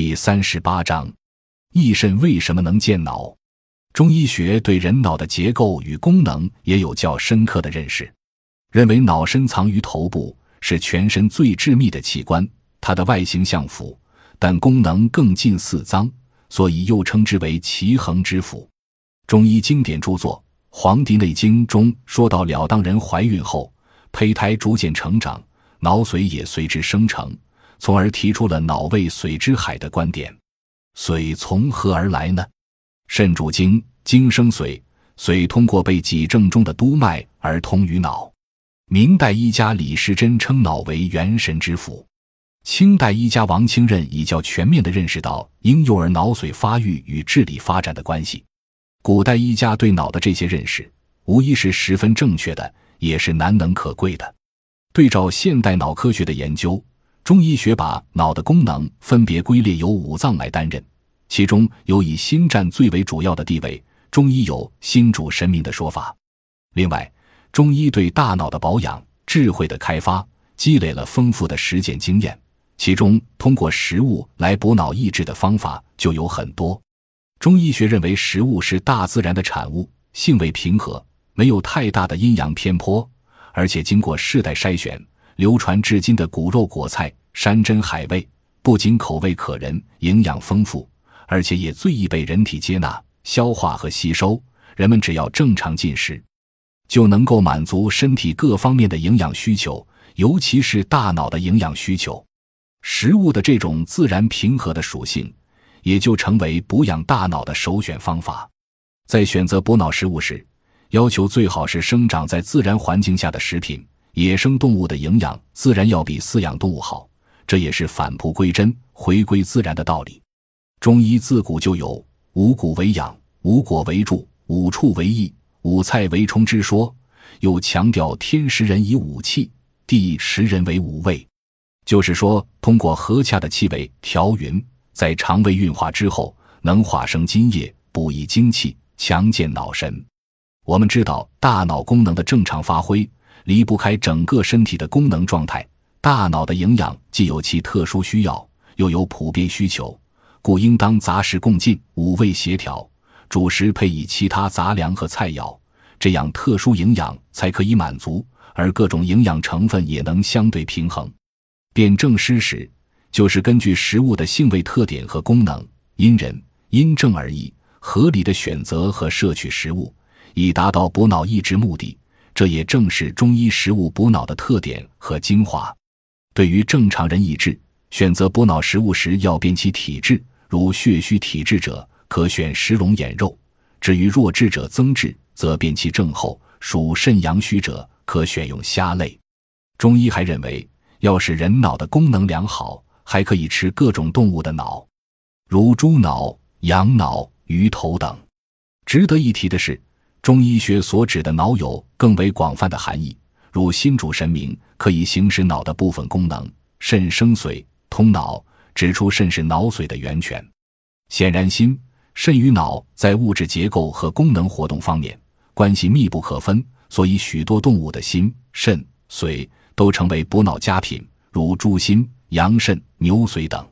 第三十八章，益肾为什么能健脑？中医学对人脑的结构与功能也有较深刻的认识，认为脑深藏于头部，是全身最致密的器官。它的外形像腑，但功能更近似脏，所以又称之为奇恒之腑。中医经典著作《黄帝内经》中说到了，当人怀孕后，胚胎逐渐成长，脑髓也随之生成，从而提出了脑为髓之海的观点。髓从何而来呢？肾主精，精生髓，髓通过被脊正中的督脉而通于脑。明代医家李时珍称脑为元神之府。清代医家王清任已较全面地认识到婴幼儿脑髓发育与智力发展的关系。古代医家对脑的这些认识，无疑是十分正确的，也是难能可贵的。对照现代脑科学的研究，中医学把脑的功能分别归列由五脏来担任。其中有以心占最为主要的地位，中医有“心主神明”的说法。另外，中医对大脑的保养、智慧的开发，积累了丰富的实践经验。其中，通过食物来补脑益智的方法就有很多。中医学认为，食物是大自然的产物，性味平和，没有太大的阴阳偏颇，而且经过世代筛选，流传至今的骨肉果菜、山珍海味，不仅口味可人，营养丰富。而且也最易被人体接纳、消化和吸收。人们只要正常进食，就能够满足身体各方面的营养需求，尤其是大脑的营养需求。食物的这种自然平和的属性，也就成为补养大脑的首选方法。在选择补脑食物时，要求最好是生长在自然环境下的食品。野生动物的营养自然要比饲养动物好，这也是返璞归真、回归自然的道理。中医自古就有五谷为养、五果为助、五畜为益、五菜为充之说，又强调天时人以五气，地时人为五味，就是说，通过和洽的气味调匀，在肠胃运化之后，能化生津液，补益精气，强健脑神。我们知道，大脑功能的正常发挥离不开整个身体的功能状态，大脑的营养既有其特殊需要，又有普遍需求。故应当杂食共进，五味协调，主食配以其他杂粮和菜肴，这样特殊营养才可以满足，而各种营养成分也能相对平衡。辨证施食，就是根据食物的性味特点和功能，因人因症而异，合理的选择和摄取食物，以达到补脑益智目的。这也正是中医食物补脑的特点和精华。对于正常人益智。选择补脑食物时，要辨其体质。如血虚体质者，可选食龙眼肉；至于弱智者增质，则辨其症候。属肾阳虚者，可选用虾类。中医还认为，要使人脑的功能良好，还可以吃各种动物的脑，如猪脑、羊脑、鱼头等。值得一提的是，中医学所指的脑有更为广泛的含义，如心主神明，可以行使脑的部分功能；肾生髓。通脑指出肾是脑髓的源泉，显然心、肾与脑在物质结构和功能活动方面关系密不可分，所以许多动物的心、肾、髓都成为补脑佳品，如猪心、羊肾、牛髓等。